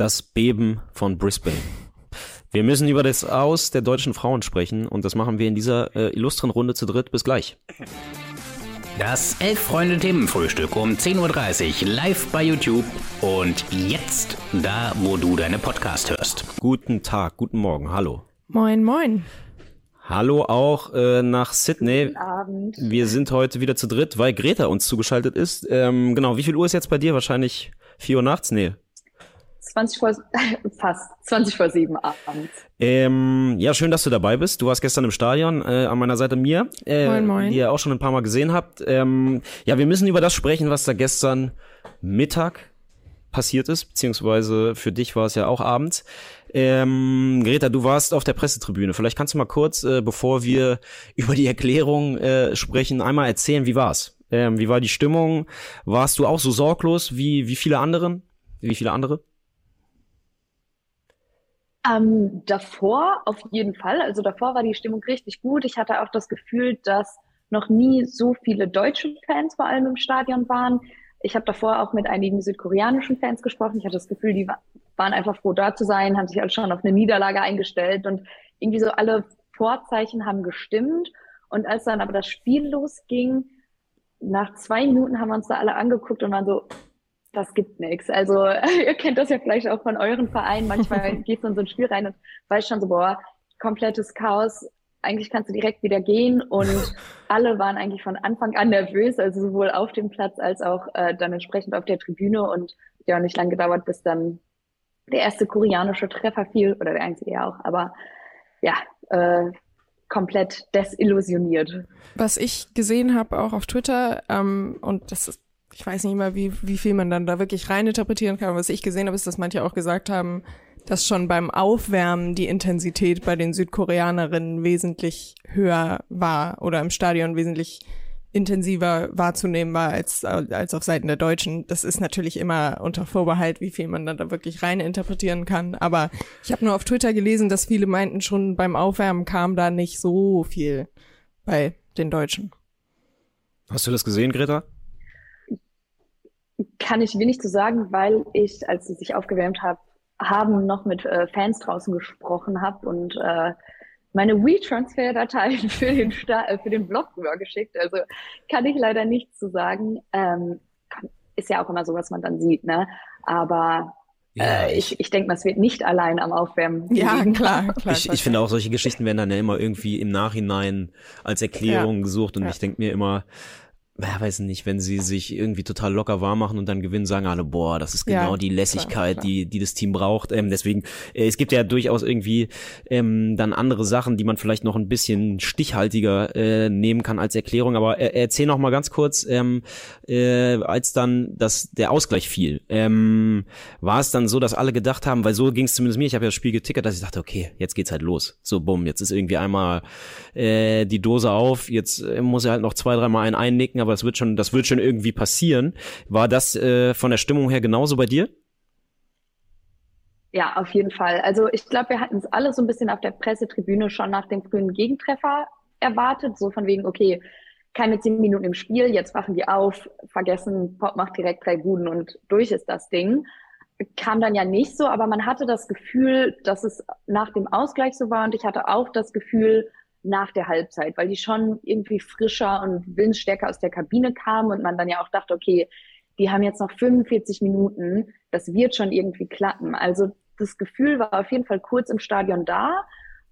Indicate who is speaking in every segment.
Speaker 1: Das Beben von Brisbane. Wir müssen über das Aus der deutschen Frauen sprechen und das machen wir in dieser äh, illustren Runde zu dritt. Bis gleich.
Speaker 2: Das Elf-Freunde-Themenfrühstück um 10.30 Uhr live bei YouTube und jetzt da, wo du deine Podcast hörst.
Speaker 1: Guten Tag, guten Morgen, hallo.
Speaker 3: Moin, moin.
Speaker 1: Hallo auch äh, nach Sydney.
Speaker 4: Guten Abend.
Speaker 1: Wir sind heute wieder zu dritt, weil Greta uns zugeschaltet ist. Ähm, genau, wie viel Uhr ist jetzt bei dir? Wahrscheinlich 4 Uhr nachts? Nee.
Speaker 4: 20 vor, fast 20 vor 7 abends.
Speaker 1: Ähm, ja, schön, dass du dabei bist. Du warst gestern im Stadion äh, an meiner Seite mir, äh,
Speaker 3: Moin, moin.
Speaker 1: die ihr auch schon ein paar Mal gesehen habt. Ähm, ja, wir müssen über das sprechen, was da gestern Mittag passiert ist, beziehungsweise für dich war es ja auch abends. Ähm, Greta, du warst auf der Pressetribüne. Vielleicht kannst du mal kurz, äh, bevor wir über die Erklärung äh, sprechen, einmal erzählen, wie war's? Ähm, wie war die Stimmung? Warst du auch so sorglos wie, wie viele anderen? Wie viele andere?
Speaker 4: Ähm, davor auf jeden Fall. Also davor war die Stimmung richtig gut. Ich hatte auch das Gefühl, dass noch nie so viele deutsche Fans vor allem im Stadion waren. Ich habe davor auch mit einigen südkoreanischen Fans gesprochen. Ich hatte das Gefühl, die wa- waren einfach froh da zu sein, haben sich alle schon auf eine Niederlage eingestellt und irgendwie so alle Vorzeichen haben gestimmt. Und als dann aber das Spiel losging, nach zwei Minuten haben wir uns da alle angeguckt und waren so, das gibt nichts. Also ihr kennt das ja vielleicht auch von euren Vereinen. Manchmal gehst du in so ein Spiel rein und weißt schon so, boah, komplettes Chaos. Eigentlich kannst du direkt wieder gehen und alle waren eigentlich von Anfang an nervös, also sowohl auf dem Platz als auch äh, dann entsprechend auf der Tribüne und ja, nicht lang gedauert, bis dann der erste koreanische Treffer fiel oder der einzige ja auch, aber ja, äh, komplett desillusioniert.
Speaker 3: Was ich gesehen habe, auch auf Twitter, ähm, und das ist, ich weiß nicht mal, wie, wie viel man dann da wirklich reininterpretieren kann. Was ich gesehen habe, ist, dass manche auch gesagt haben, dass schon beim Aufwärmen die Intensität bei den Südkoreanerinnen wesentlich höher war oder im Stadion wesentlich intensiver wahrzunehmen war als, als auf Seiten der Deutschen. Das ist natürlich immer unter Vorbehalt, wie viel man dann da wirklich rein interpretieren kann. Aber ich habe nur auf Twitter gelesen, dass viele meinten, schon beim Aufwärmen kam da nicht so viel bei den Deutschen.
Speaker 1: Hast du das gesehen, Greta?
Speaker 4: Kann ich wenig zu sagen, weil ich, als sie sich aufgewärmt hab, haben, noch mit äh, Fans draußen gesprochen habe und äh, meine WeTransfer-Dateien für den Sta äh, für den Blog rübergeschickt. Also kann ich leider nichts zu sagen. Ähm, ist ja auch immer so, was man dann sieht, ne? Aber äh, ich, ich denke mal, es wird nicht allein am Aufwärmen.
Speaker 3: Ja,
Speaker 4: liegen.
Speaker 3: klar, klar.
Speaker 1: Ich, ich finde auch, solche Geschichten werden dann ja immer irgendwie im Nachhinein als Erklärung
Speaker 3: Ja.
Speaker 1: gesucht und
Speaker 3: Ja.
Speaker 1: ich denke mir immer, ja, weiß nicht, wenn sie sich irgendwie total locker warm machen und dann gewinnen, sagen alle, boah, das ist
Speaker 3: Ja,
Speaker 1: genau die Lässigkeit,
Speaker 3: klar.
Speaker 1: die die das Team braucht. Ähm, deswegen, äh, es gibt ja durchaus irgendwie ähm, dann andere Sachen, die man vielleicht noch ein bisschen stichhaltiger äh, nehmen kann als Erklärung. Aber äh, erzähl noch mal ganz kurz, ähm, äh, als dann das der Ausgleich fiel, ähm, war es dann so, dass alle gedacht haben, weil so ging es zumindest mir, ich habe ja das Spiel getickert, dass ich dachte, okay, jetzt geht's halt los. So, bumm, jetzt ist irgendwie einmal äh, die Dose auf, jetzt äh, muss er halt noch zwei, dreimal einen einnicken, aber das wird schon, das wird schon irgendwie passieren. War das äh, von der Stimmung her genauso bei dir?
Speaker 4: Ja, auf jeden Fall. Also ich glaube, wir hatten es alle so ein bisschen auf der Pressetribüne schon nach dem frühen Gegentreffer erwartet, so von wegen, okay, keine zehn Minuten im Spiel, jetzt wachen die auf, vergessen, Pop macht direkt drei Buden und durch ist das Ding. Kam dann ja nicht so, aber man hatte das Gefühl, dass es nach dem Ausgleich so war und ich hatte auch das Gefühl nach der Halbzeit, weil die schon irgendwie frischer und willensstärker aus der Kabine kamen und man dann ja auch dachte, okay, die haben jetzt noch 45 Minuten, das wird schon irgendwie klappen. Also das Gefühl war auf jeden Fall kurz im Stadion da,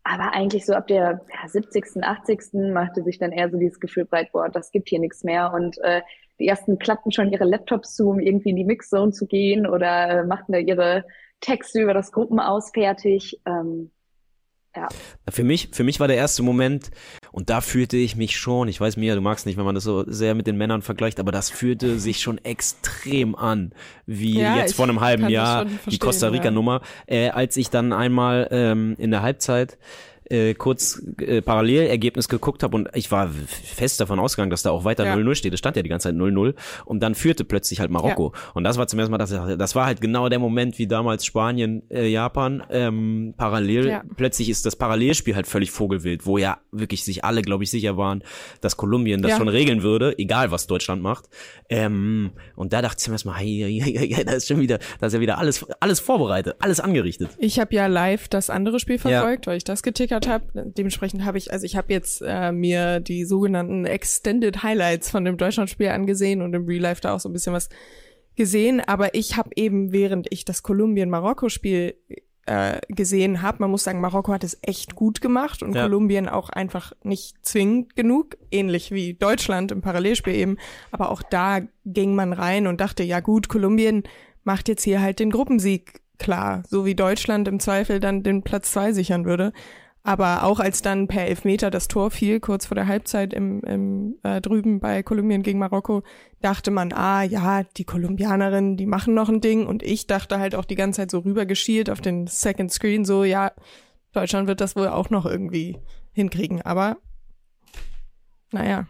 Speaker 4: aber eigentlich so ab der ja, 70., 80. machte sich dann eher so dieses Gefühl breit, boah, das gibt hier nichts mehr. Und äh, die ersten klappten schon ihre Laptops zu, um irgendwie in die Mixzone zu gehen oder äh, machten da ihre Texte über das Gruppenaus fertig. Ähm, ja.
Speaker 1: Für mich, für mich war der erste Moment, und da fühlte ich mich schon, ich weiß mir, du magst nicht, wenn man das so sehr mit den Männern vergleicht, aber das fühlte sich schon extrem an, wie
Speaker 3: Ja,
Speaker 1: jetzt vor einem halben Jahr die Costa
Speaker 3: ja.
Speaker 1: Rica Nummer, äh, als ich dann einmal ähm, in der Halbzeit äh, kurz äh, Parallelergebnis geguckt habe und ich war fest davon ausgegangen, dass da auch weiter 0-0 steht. Es stand ja die ganze Zeit 0-0 und dann führte plötzlich halt Marokko. Ja. Und das war zum ersten Mal, das, das war halt genau der Moment wie damals Spanien, äh, Japan, ähm, parallel. Ja. Plötzlich ist das Parallelspiel halt völlig vogelwild, wo ja wirklich sich alle, glaube ich, sicher waren, dass Kolumbien das ja. schon regeln würde, egal was Deutschland macht. Ähm, und da dachte ich mir erstmal, hey, hey, hey, hey, da ist schon wieder, da ist ja wieder alles, alles vorbereitet, alles angerichtet.
Speaker 3: Ich habe ja live das andere Spiel verfolgt, ja. weil ich das getickert habe. Dementsprechend habe ich, also ich habe jetzt äh, mir die sogenannten Extended Highlights von dem Deutschlandspiel angesehen und im Real Life da auch so ein bisschen was gesehen. Aber ich habe eben, während ich das Kolumbien-Marokko-Spiel äh, gesehen habe. Man muss sagen, Marokko hat es echt gut gemacht und ja. Kolumbien auch einfach nicht zwingend genug, ähnlich wie Deutschland im Parallelspiel eben. Aber auch da ging man rein und dachte, ja gut, Kolumbien macht jetzt hier halt den Gruppensieg klar, so wie Deutschland im Zweifel dann den Platz zwei sichern würde. Aber auch als dann per Elfmeter das Tor fiel, kurz vor der Halbzeit im, im äh, drüben bei Kolumbien gegen Marokko, dachte man, ah ja, die Kolumbianerinnen, die machen noch ein Ding. Und ich dachte halt auch die ganze Zeit so rübergeschielt auf den Second Screen, so ja, Deutschland wird das wohl auch noch irgendwie hinkriegen. Aber naja.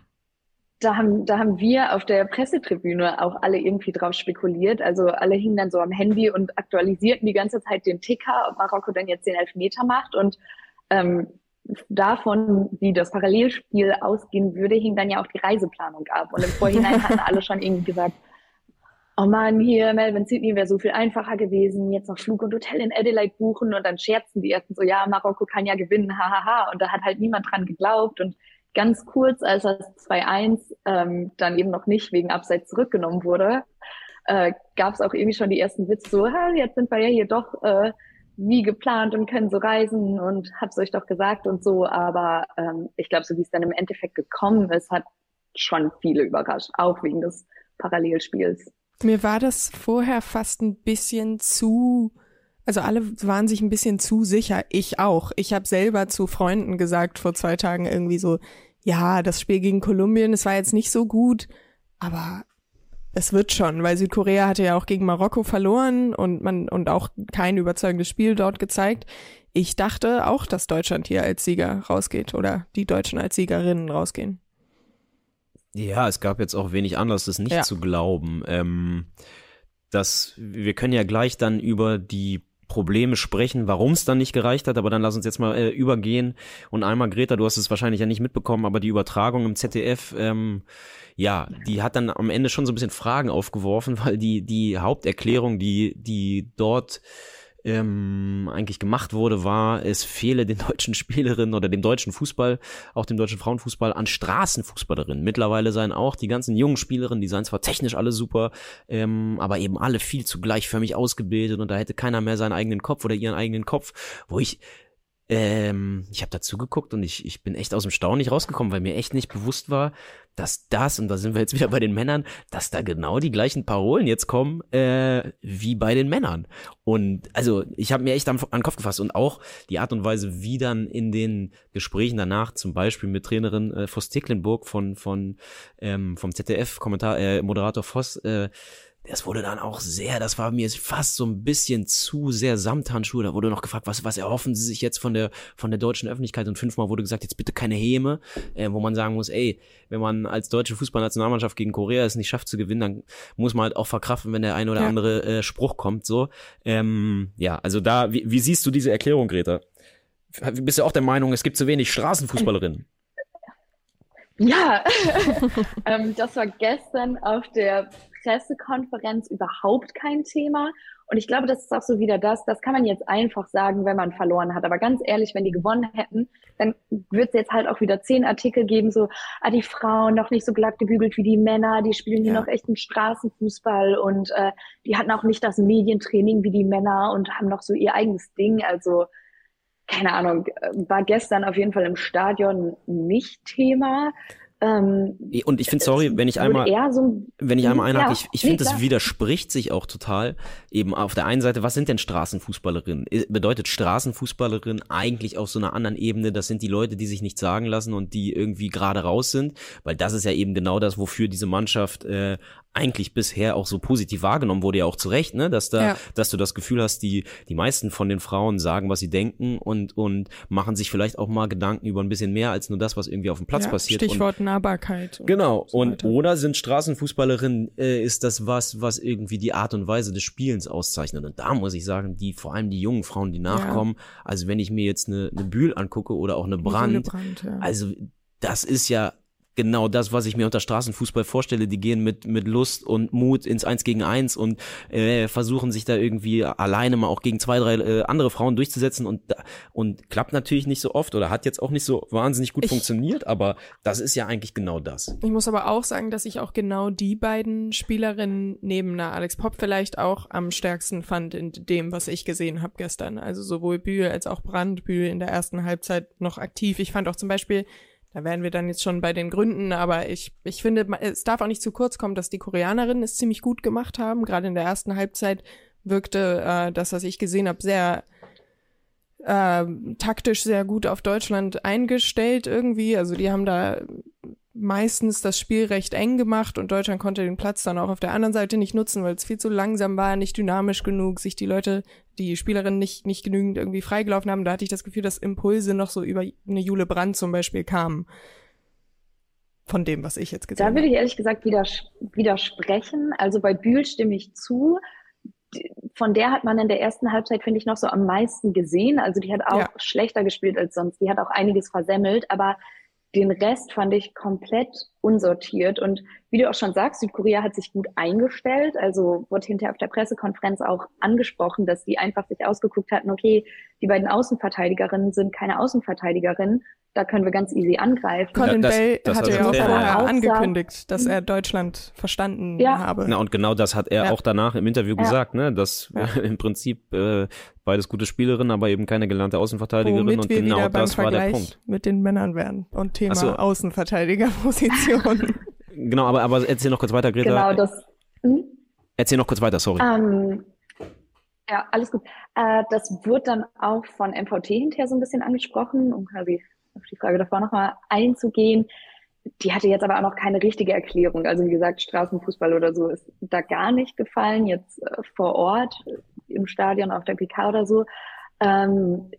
Speaker 4: Da haben, da haben wir auf der Pressetribüne auch alle irgendwie drauf spekuliert. Also alle hingen dann so am Handy und aktualisierten die ganze Zeit den Ticker, ob Marokko dann jetzt den Elfmeter macht. Und ähm, davon, wie das Parallelspiel ausgehen würde, hing dann ja auch die Reiseplanung ab. Und im Vorhinein hatten alle schon irgendwie gesagt, oh man, hier Melbourne Sydney wäre so viel einfacher gewesen, jetzt noch Flug und Hotel in Adelaide buchen und dann scherzen die ersten so, ja, Marokko kann ja gewinnen, hahaha. Und da hat halt niemand dran geglaubt. Und ganz kurz, als das 2-1 ähm, dann eben noch nicht wegen Abseits zurückgenommen wurde, äh, gab es auch irgendwie schon die ersten Witze so, ha, jetzt sind wir ja hier doch äh, wie geplant und können so reisen und hab's euch doch gesagt und so. Aber ähm, ich glaube, so wie es dann im Endeffekt gekommen ist, hat schon viele überrascht, auch wegen des Parallelspiels.
Speaker 3: Mir war das vorher fast ein bisschen zu, also alle waren sich ein bisschen zu sicher. Ich auch. Ich habe selber zu Freunden gesagt vor zwei Tagen irgendwie so, ja, das Spiel gegen Kolumbien, es war jetzt nicht so gut, aber es wird schon, weil Südkorea hatte ja auch gegen Marokko verloren und man und auch kein überzeugendes Spiel dort gezeigt. Ich dachte auch, dass Deutschland hier als Sieger rausgeht oder die Deutschen als Siegerinnen rausgehen.
Speaker 1: Ja, es gab jetzt auch wenig anderes, das nicht ja. zu glauben. Ähm, dass wir können ja gleich dann über die Probleme sprechen, warum es dann nicht gereicht hat, aber dann lass uns jetzt mal äh, übergehen. Und einmal Greta, du hast es wahrscheinlich ja nicht mitbekommen, aber die Übertragung im ZDF ähm, ja, die hat dann am Ende schon so ein bisschen Fragen aufgeworfen, weil die, die Haupterklärung, die, die dort ähm, eigentlich gemacht wurde, war, es fehle den deutschen Spielerinnen oder dem deutschen Fußball, auch dem deutschen Frauenfußball, an Straßenfußballerinnen. Mittlerweile seien auch die ganzen jungen Spielerinnen, die seien zwar technisch alle super, ähm, aber eben alle viel zu gleichförmig ausgebildet und da hätte keiner mehr seinen eigenen Kopf oder ihren eigenen Kopf, wo ich ähm, ich habe dazu geguckt und ich, ich bin echt aus dem Staunen nicht rausgekommen, weil mir echt nicht bewusst war, dass das, und da sind wir jetzt wieder bei den Männern, dass da genau die gleichen Parolen jetzt kommen äh, wie bei den Männern. Und also ich habe mir echt an, an den Kopf gefasst und auch die Art und Weise, wie dann in den Gesprächen danach, zum Beispiel mit Trainerin äh, Voss Tecklenburg von, von ähm, vom ZDF-Kommentar, äh, Moderator Voss, äh, das wurde dann auch sehr, das war mir fast so ein bisschen zu sehr Samthandschuhe. Da wurde noch gefragt, was, was erhoffen Sie sich jetzt von der, von der deutschen Öffentlichkeit? Und fünfmal wurde gesagt, jetzt bitte keine Häme, äh, wo man sagen muss, ey, wenn man als deutsche Fußballnationalmannschaft gegen Korea es nicht schafft zu gewinnen, dann muss man halt auch verkraften, wenn der ein oder ja. andere äh, Spruch kommt, so. Ähm, ja, also da, wie, wie siehst du diese Erklärung, Greta? Bist du auch der Meinung, es gibt zu wenig Straßenfußballerinnen?
Speaker 4: Ja, ähm, das war gestern auf der Pressekonferenz überhaupt kein Thema. Und ich glaube, das ist auch so wieder das, das kann man jetzt einfach sagen, wenn man verloren hat. Aber ganz ehrlich, wenn die gewonnen hätten, dann wird es jetzt halt auch wieder zehn Artikel geben, so, ah, die Frauen noch nicht so glatt gebügelt wie die Männer, die spielen hier ja. noch echt einen Straßenfußball und äh, die hatten auch nicht das Medientraining wie die Männer und haben noch so ihr eigenes Ding. Also, keine Ahnung, war gestern auf jeden Fall im Stadion nicht Thema. Ähm,
Speaker 1: und ich finde, sorry, wenn ich einmal,
Speaker 4: so,
Speaker 1: wenn ich einmal einhake,
Speaker 4: ja,
Speaker 1: ich, ich
Speaker 4: nee,
Speaker 1: finde, das widerspricht sich auch total. Eben auf der einen Seite, was sind denn Straßenfußballerinnen? Bedeutet Straßenfußballerin eigentlich auf so einer anderen Ebene, das sind die Leute, die sich nichts sagen lassen und die irgendwie gerade raus sind? Weil das ist ja eben genau das, wofür diese Mannschaft äh, eigentlich bisher auch so positiv wahrgenommen wurde, ja auch zu Recht, ne? Dass da,
Speaker 3: Ja.
Speaker 1: dass du das Gefühl hast, die, die meisten von den Frauen sagen, was sie denken und, und machen sich vielleicht auch mal Gedanken über ein bisschen mehr als nur das, was irgendwie auf dem Platz
Speaker 3: ja,
Speaker 1: passiert. Und
Speaker 3: Stichwort Nahbarkeit. und
Speaker 1: Genau. Und oder sind Straßenfußballerinnen, äh, ist das was, was irgendwie die Art und Weise des Spielens auszeichnet. Und da muss ich sagen, die, vor allem die jungen Frauen, die nachkommen, also wenn ich mir jetzt eine, eine Bühl angucke oder auch eine Brand,
Speaker 3: Jule Brandt, ja.
Speaker 1: also das ist ja genau das, was ich mir unter Straßenfußball vorstelle. Die gehen mit, mit Lust und Mut ins Eins gegen Eins und äh, versuchen sich da irgendwie alleine mal auch gegen zwei, drei äh, andere Frauen durchzusetzen und, und klappt natürlich nicht so oft oder hat jetzt auch nicht so wahnsinnig gut
Speaker 3: Ich-
Speaker 1: funktioniert, aber das ist ja eigentlich genau das.
Speaker 3: Ich muss aber auch sagen, dass ich auch genau die beiden Spielerinnen neben einer Alex Pop vielleicht auch am stärksten fand in dem, was ich gesehen habe gestern. Also sowohl Bühl als auch Brandt. Bühl in der ersten Halbzeit noch aktiv. Ich fand auch zum Beispiel, da wären wir dann jetzt schon bei den Gründen, aber ich, ich finde, es darf auch nicht zu kurz kommen, dass die Koreanerinnen es ziemlich gut gemacht haben. Gerade in der ersten Halbzeit wirkte äh, das, was ich gesehen habe, sehr äh, taktisch sehr gut auf Deutschland eingestellt irgendwie. Also die haben da meistens das Spiel recht eng gemacht und Deutschland konnte den Platz dann auch auf der anderen Seite nicht nutzen, weil es viel zu langsam war, nicht dynamisch genug, sich die Leute, die Spielerinnen nicht, nicht genügend irgendwie freigelaufen haben. Da hatte ich das Gefühl, dass Impulse noch so über eine Jule Brandt zum Beispiel kamen. Von dem, was ich jetzt gesehen
Speaker 4: Da
Speaker 3: habe.
Speaker 4: würde ich ehrlich gesagt widers widersprechen. Also bei Bühl stimme ich zu. Von der hat man in der ersten Halbzeit, finde ich, noch so am meisten gesehen. Also die hat auch
Speaker 3: Ja.
Speaker 4: schlechter gespielt als sonst. Die hat auch einiges versemmelt, aber den Rest fand ich komplett unsortiert. Und wie du auch schon sagst, Südkorea hat sich gut eingestellt. Also wurde hinterher auf der Pressekonferenz auch angesprochen, dass die einfach sich ausgeguckt hatten, okay, die beiden Außenverteidigerinnen sind keine Außenverteidigerinnen. Da können wir ganz easy angreifen.
Speaker 3: Colin
Speaker 1: das-
Speaker 3: Bell
Speaker 1: das
Speaker 3: hatte
Speaker 1: hat
Speaker 3: ja auch
Speaker 1: er-
Speaker 3: vorher
Speaker 4: Ja.
Speaker 3: angekündigt, dass er Deutschland verstanden
Speaker 4: Ja.
Speaker 3: habe.
Speaker 1: Na und genau das hat er
Speaker 3: Ja.
Speaker 1: auch danach im Interview
Speaker 4: Ja.
Speaker 1: gesagt, ne, dass
Speaker 3: Ja.
Speaker 1: im Prinzip äh, beides gute Spielerinnen, aber eben keine gelernte Außenverteidigerin
Speaker 3: Womit
Speaker 1: und
Speaker 3: wir
Speaker 1: genau das war der Punkt.
Speaker 3: mit den Männern wären und Thema
Speaker 1: so.
Speaker 3: Außenverteidigerposition.
Speaker 1: Genau, aber aber erzähl noch kurz weiter, Greta.
Speaker 4: Genau, das. Hm?
Speaker 1: Erzähl noch kurz weiter, sorry.
Speaker 4: Ähm, ja, alles gut. Äh, das wird dann auch von MVT hinterher so ein bisschen angesprochen, um quasi auf die Frage davor nochmal einzugehen. Die hatte jetzt aber auch noch keine richtige Erklärung. Also wie gesagt, Straßenfußball oder so ist da gar nicht gefallen, jetzt äh, vor Ort im Stadion auf der PK oder so. Ähm,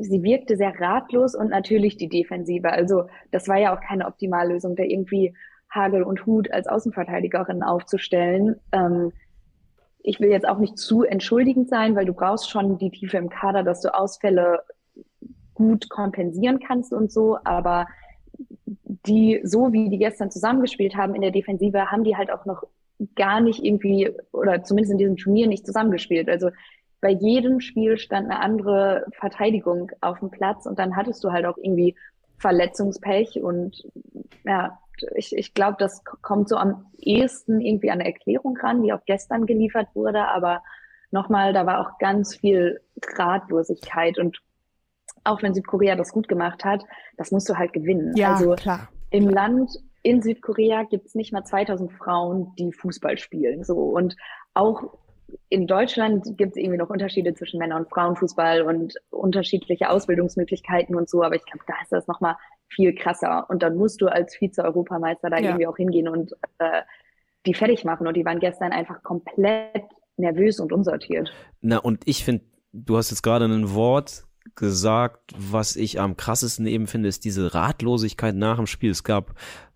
Speaker 4: sie wirkte sehr ratlos und natürlich die Defensive. Also das war ja auch keine Optimallösung, da irgendwie Hagel und Hut als Außenverteidigerin aufzustellen. Ähm, ich will jetzt auch nicht zu entschuldigend sein, weil du brauchst schon die Tiefe im Kader, dass du Ausfälle gut kompensieren kannst und so, aber die, so wie die gestern zusammengespielt haben in der Defensive, haben die halt auch noch gar nicht irgendwie, oder zumindest in diesem Turnier nicht zusammengespielt. Also bei jedem Spiel stand eine andere Verteidigung auf dem Platz und dann hattest du halt auch irgendwie Verletzungspech und ja, ich, ich glaube, das kommt so am ehesten irgendwie an eine Erklärung ran, die auch gestern geliefert wurde, aber nochmal, da war auch ganz viel Ratlosigkeit und auch wenn Südkorea das gut gemacht hat, das musst du halt gewinnen.
Speaker 3: ja,
Speaker 4: also
Speaker 3: klar.
Speaker 4: im Land in Südkorea gibt's nicht mal 2000 Frauen, die Fußball spielen. So und auch in Deutschland gibt's irgendwie noch Unterschiede zwischen Männer- und Frauenfußball und unterschiedliche Ausbildungsmöglichkeiten und so. Aber ich glaube, da ist das noch mal viel krasser. Und dann musst du als Vize-Europameister da
Speaker 3: Ja.
Speaker 4: irgendwie auch hingehen und äh, die fertig machen. Und die waren gestern einfach komplett nervös und unsortiert.
Speaker 1: Na, und ich finde, du hast jetzt gerade ein Wort gesagt, was ich am krassesten eben finde, ist diese Ratlosigkeit nach dem Spiel. Es gab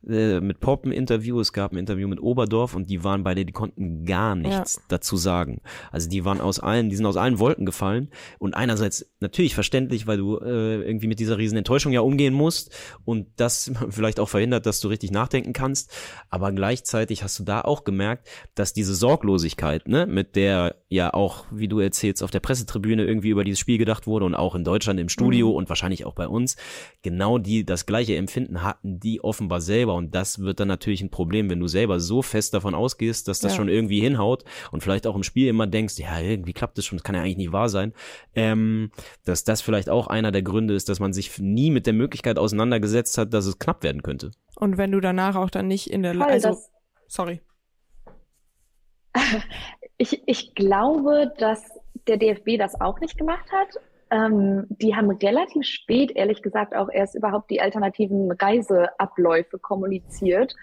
Speaker 1: äh, mit Pop ein Interview, es gab ein Interview mit Oberdorf und die waren beide, die konnten gar nichts dazu sagen. Also die waren aus allen, die sind aus allen Wolken gefallen und einerseits natürlich verständlich, weil du äh, irgendwie mit dieser riesen Enttäuschung ja umgehen musst und das vielleicht auch verhindert, dass du richtig nachdenken kannst, aber gleichzeitig hast du da auch gemerkt, dass diese Sorglosigkeit, ne, mit der ja auch, wie du erzählst, auf der Pressetribüne irgendwie über dieses Spiel gedacht wurde und auch in Deutschland im Studio
Speaker 3: Mhm.
Speaker 1: und wahrscheinlich auch bei uns, genau die das gleiche Empfinden hatten, die offenbar selber selber. Und das wird dann natürlich ein Problem, wenn du selber so fest davon ausgehst, dass das
Speaker 3: Ja.
Speaker 1: schon irgendwie hinhaut und vielleicht auch im Spiel immer denkst, ja, irgendwie klappt das schon, das kann ja eigentlich nicht wahr sein. Ähm, dass das vielleicht auch einer der Gründe ist, dass man sich nie mit der Möglichkeit auseinandergesetzt hat, dass es knapp werden könnte.
Speaker 3: Und wenn du danach auch dann nicht in der
Speaker 4: Voll,
Speaker 3: also sorry.
Speaker 4: ich, ich glaube, dass der DFB das auch nicht gemacht hat. Ähm, die haben relativ spät, ehrlich gesagt, auch erst überhaupt die alternativen Reiseabläufe kommuniziert.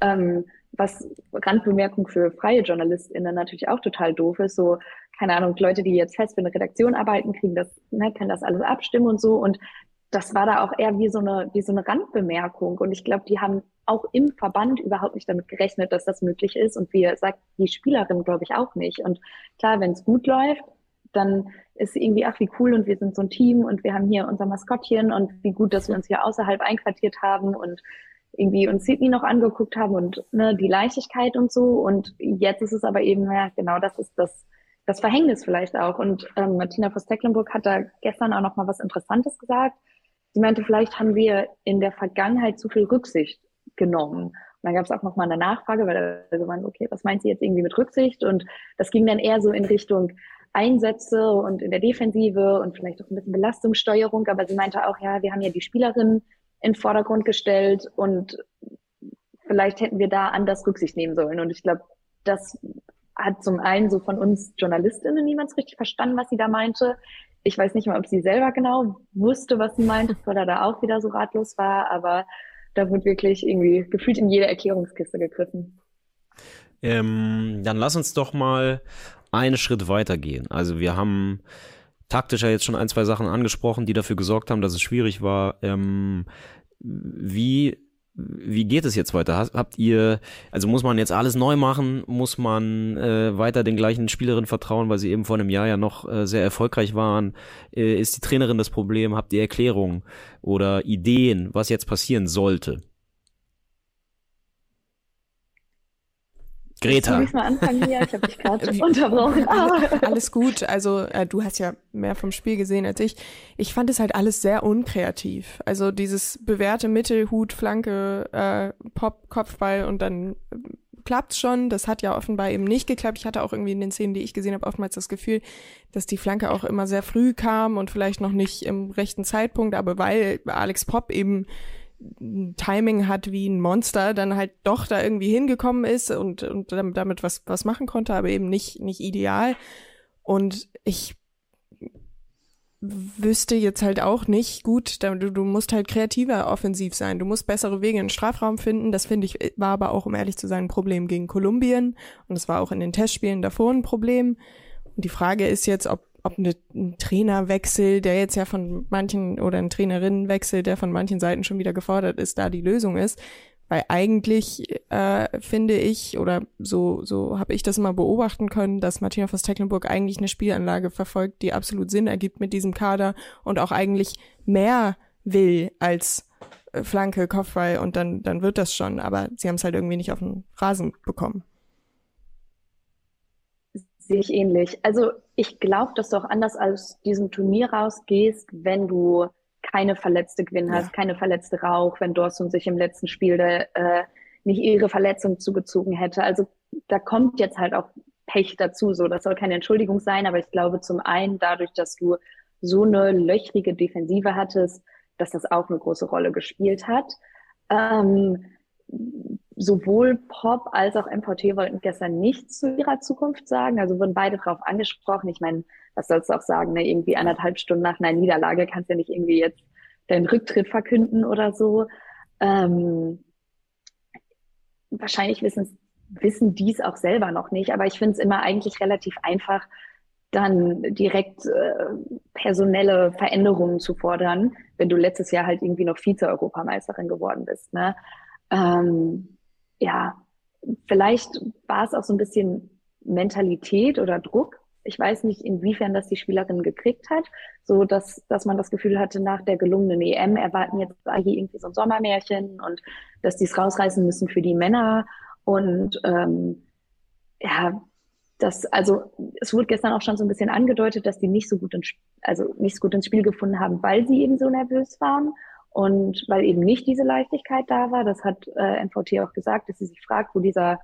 Speaker 4: Ähm, was Randbemerkung für freie JournalistInnen natürlich auch total doof ist. So, keine Ahnung, Leute, die jetzt fest für eine Redaktion arbeiten, kriegen das, ne, können das alles abstimmen und so. Und das war da auch eher wie so eine, wie so eine Randbemerkung. Und ich glaube, die haben auch im Verband überhaupt nicht damit gerechnet, dass das möglich ist. Und wie sagt die Spielerin, glaube ich, auch nicht. Und klar, wenn es gut läuft, dann ist irgendwie, ach, wie cool und wir sind so ein Team und wir haben hier unser Maskottchen und wie gut, dass wir uns hier außerhalb einquartiert haben und irgendwie uns Sydney noch angeguckt haben und ne, die Leichtigkeit und so. Und jetzt ist es aber eben, ja, genau das ist das, das Verhängnis vielleicht auch. Und ähm, Martina Voss-Tecklenburg hat da gestern auch noch mal was Interessantes gesagt. Sie meinte, vielleicht haben wir in der Vergangenheit zu viel Rücksicht genommen. Und dann gab es auch noch mal eine Nachfrage, weil er so meinte, okay, was meint sie jetzt irgendwie mit Rücksicht? Und das ging dann eher so in Richtung Einsätze und in der Defensive und vielleicht auch ein bisschen Belastungssteuerung. Aber sie meinte auch, ja, wir haben ja die Spielerin in den Vordergrund gestellt und vielleicht hätten wir da anders Rücksicht nehmen sollen. Und ich glaube, das hat zum einen so von uns JournalistInnen niemand so richtig verstanden, was sie da meinte. Ich weiß nicht mal, ob sie selber genau wusste, was sie meinte, oder da auch wieder so ratlos war, aber da wird wirklich irgendwie gefühlt in jede Erklärungskiste gegriffen.
Speaker 1: Ähm, dann lass uns doch mal einen Schritt weitergehen. Also wir haben taktisch ja jetzt schon ein, zwei Sachen angesprochen, die dafür gesorgt haben, dass es schwierig war. Ähm, wie, wie geht es jetzt weiter? Habt ihr, also muss man jetzt alles neu machen? Muss man äh, weiter den gleichen Spielerinnen vertrauen, weil sie eben vor einem Jahr ja noch äh, sehr erfolgreich waren? Äh, ist die Trainerin das Problem? Habt ihr Erklärungen oder Ideen, was jetzt passieren sollte?
Speaker 4: Soll
Speaker 1: Greta.
Speaker 4: ich mal anfangen hier? Ich habe dich gerade unterbrochen. Ah.
Speaker 3: Alles gut. Also äh, du hast ja mehr vom Spiel gesehen als ich. Ich fand es halt alles sehr unkreativ. Also dieses bewährte Mittel, Hut, Flanke, äh, Pop, Kopfball und dann äh, klappt's schon. Das hat ja offenbar eben nicht geklappt. Ich hatte auch irgendwie in den Szenen, die ich gesehen habe, oftmals das Gefühl, dass die Flanke auch immer sehr früh kam und vielleicht noch nicht im rechten Zeitpunkt, aber weil Alex Pop eben Timing hat wie ein Monster, dann halt doch da irgendwie hingekommen ist und, und dam- damit was, was machen konnte, aber eben nicht, nicht ideal. Und ich wüsste jetzt halt auch nicht, gut, du, du musst halt kreativer offensiv sein. Du musst bessere Wege in den Strafraum finden. Das finde ich, war aber auch, um ehrlich zu sein, ein Problem gegen Kolumbien. Und es war auch in den Testspielen davor ein Problem. Und die Frage ist jetzt, ob, ob eine, ein Trainerwechsel, der jetzt ja von manchen, oder ein Trainerinnenwechsel, der von manchen Seiten schon wieder gefordert ist, da die Lösung ist. Weil eigentlich äh, finde ich, oder so, so habe ich das mal beobachten können, dass Martina Voss Tecklenburg eigentlich eine Spielanlage verfolgt, die absolut Sinn ergibt mit diesem Kader und auch eigentlich mehr will als äh, Flanke, Kopfball und dann, dann wird das schon. Aber sie haben es halt irgendwie nicht auf den Rasen bekommen.
Speaker 4: Sehe ich ähnlich. Also ich glaube, dass du auch anders aus diesem Turnier rausgehst, wenn du keine verletzte Gewinn hast,
Speaker 3: Ja.
Speaker 4: keine verletzte Rauch, wenn Dorsun sich im letzten Spiel äh, nicht ihre Verletzung zugezogen hätte. Also da kommt jetzt halt auch Pech dazu. So, das soll keine Entschuldigung sein, aber ich glaube zum einen dadurch, dass du so eine löchrige Defensive hattest, dass das auch eine große Rolle gespielt hat. Ähm, sowohl Pop als auch MVT wollten gestern nichts zu ihrer Zukunft sagen. Also wurden beide drauf angesprochen. Ich meine, was sollst du auch sagen? Ne? Irgendwie anderthalb Stunden nach einer Niederlage kannst du ja nicht irgendwie jetzt deinen Rücktritt verkünden oder so. Ähm, wahrscheinlich wissen, wissen dies auch selber noch nicht, aber ich finde es immer eigentlich relativ einfach, dann direkt äh, personelle Veränderungen zu fordern, wenn du letztes Jahr halt irgendwie noch Vize-Europameisterin geworden bist. Ne? Ähm, ja, vielleicht war es auch so ein bisschen Mentalität oder Druck. Ich weiß nicht, inwiefern das die Spielerin gekriegt hat, so dass, dass man das Gefühl hatte, nach der gelungenen EM erwarten jetzt alle irgendwie so ein Sommermärchen und dass die es rausreißen müssen für die Männer. Und ähm, ja, das, also es wurde gestern auch schon so ein bisschen angedeutet, dass die nicht so gut ins, also nicht so gut ins Spiel gefunden haben, weil sie eben so nervös waren Und weil eben nicht diese Leichtigkeit da war, das hat äh, MVT auch gesagt, dass sie sich fragt, wo dieser,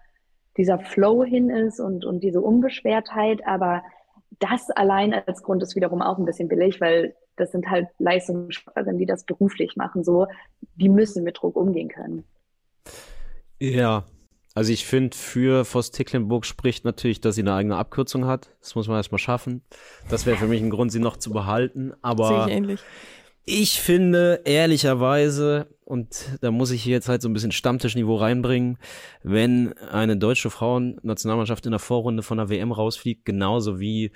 Speaker 4: dieser Flow hin ist und, und diese Unbeschwertheit. Aber das allein als Grund ist wiederum auch ein bisschen billig, weil das sind halt Leistungssportlerinnen, die das beruflich machen, so, die müssen mit Druck umgehen können.
Speaker 1: Ja, also ich finde, für Voss Ticklenburg spricht natürlich, dass sie eine eigene Abkürzung hat. Das muss man erstmal schaffen. Das wäre für mich ein Grund, sie noch zu behalten. Aber
Speaker 3: Sehe
Speaker 1: ich finde ehrlicherweise, und da muss ich hier jetzt halt so ein bisschen Stammtischniveau reinbringen, wenn eine deutsche Frauennationalmannschaft in der Vorrunde von der WM rausfliegt, genauso wie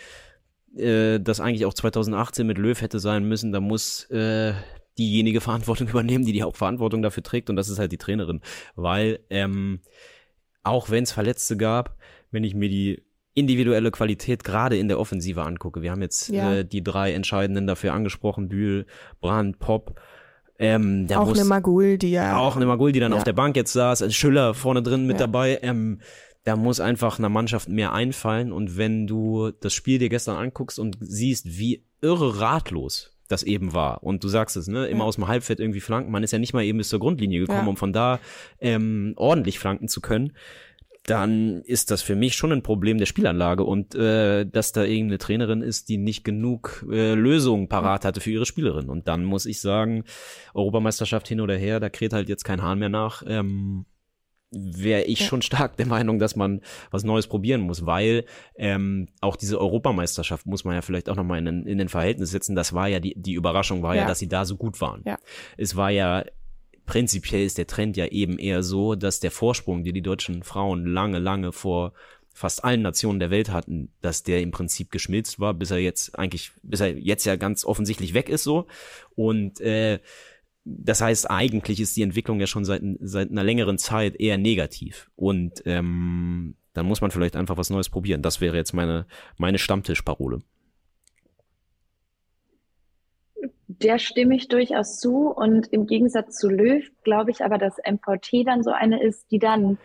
Speaker 1: äh, das eigentlich auch 2018 mit Löw hätte sein müssen, da muss äh, diejenige Verantwortung übernehmen, die die Hauptverantwortung dafür trägt, und das ist halt die Trainerin. Weil ähm, auch wenn es Verletzte gab, wenn ich mir die individuelle Qualität gerade in der Offensive angucke. Wir haben jetzt
Speaker 3: Ja.
Speaker 1: äh, die drei Entscheidenden dafür angesprochen, Bühl, Brand, Pop. Ähm, der
Speaker 3: auch
Speaker 1: muss,
Speaker 3: eine Magul, die ja
Speaker 1: auch eine Magul, die dann
Speaker 3: Ja.
Speaker 1: auf der Bank jetzt saß, also Schüller vorne drin mit
Speaker 3: Ja.
Speaker 1: dabei. Ähm, da muss einfach einer Mannschaft mehr einfallen. Und wenn du das Spiel dir gestern anguckst und siehst, wie irre ratlos das eben war. Und du sagst es, ne, immer
Speaker 3: Ja.
Speaker 1: aus dem Halbfeld irgendwie flanken. Man ist ja nicht mal eben bis zur Grundlinie gekommen,
Speaker 3: Ja.
Speaker 1: um von da ähm, ordentlich flanken zu können dann ist das für mich schon ein Problem der Spielanlage und äh, dass da irgendeine Trainerin ist, die nicht genug äh, Lösungen parat hatte für ihre Spielerin. Und dann muss ich sagen, Europameisterschaft hin oder her, da kräht halt jetzt kein Hahn mehr nach. Ähm, wäre ich
Speaker 3: Ja.
Speaker 1: schon stark der Meinung, dass man was Neues probieren muss, weil ähm, auch diese Europameisterschaft muss man ja vielleicht auch nochmal in, in den Verhältnis setzen. Das war ja die, die Überraschung war ja.
Speaker 3: Ja.
Speaker 1: dass sie da so gut waren.
Speaker 3: Ja.
Speaker 1: Es war ja prinzipiell ist der Trend ja eben eher so, dass der Vorsprung, den die deutschen Frauen lange, lange vor fast allen Nationen der Welt hatten, dass der im Prinzip geschmilzt war, bis er jetzt eigentlich, bis er jetzt ja ganz offensichtlich weg ist so. Und äh, das heißt, eigentlich ist die Entwicklung ja schon seit, seit einer längeren Zeit eher negativ. Und ähm, dann muss man vielleicht einfach was Neues probieren. Das wäre jetzt meine, meine Stammtischparole.
Speaker 4: Der stimme ich durchaus zu. Und im Gegensatz zu Löw glaube ich aber, dass MVT dann so eine ist, die dann,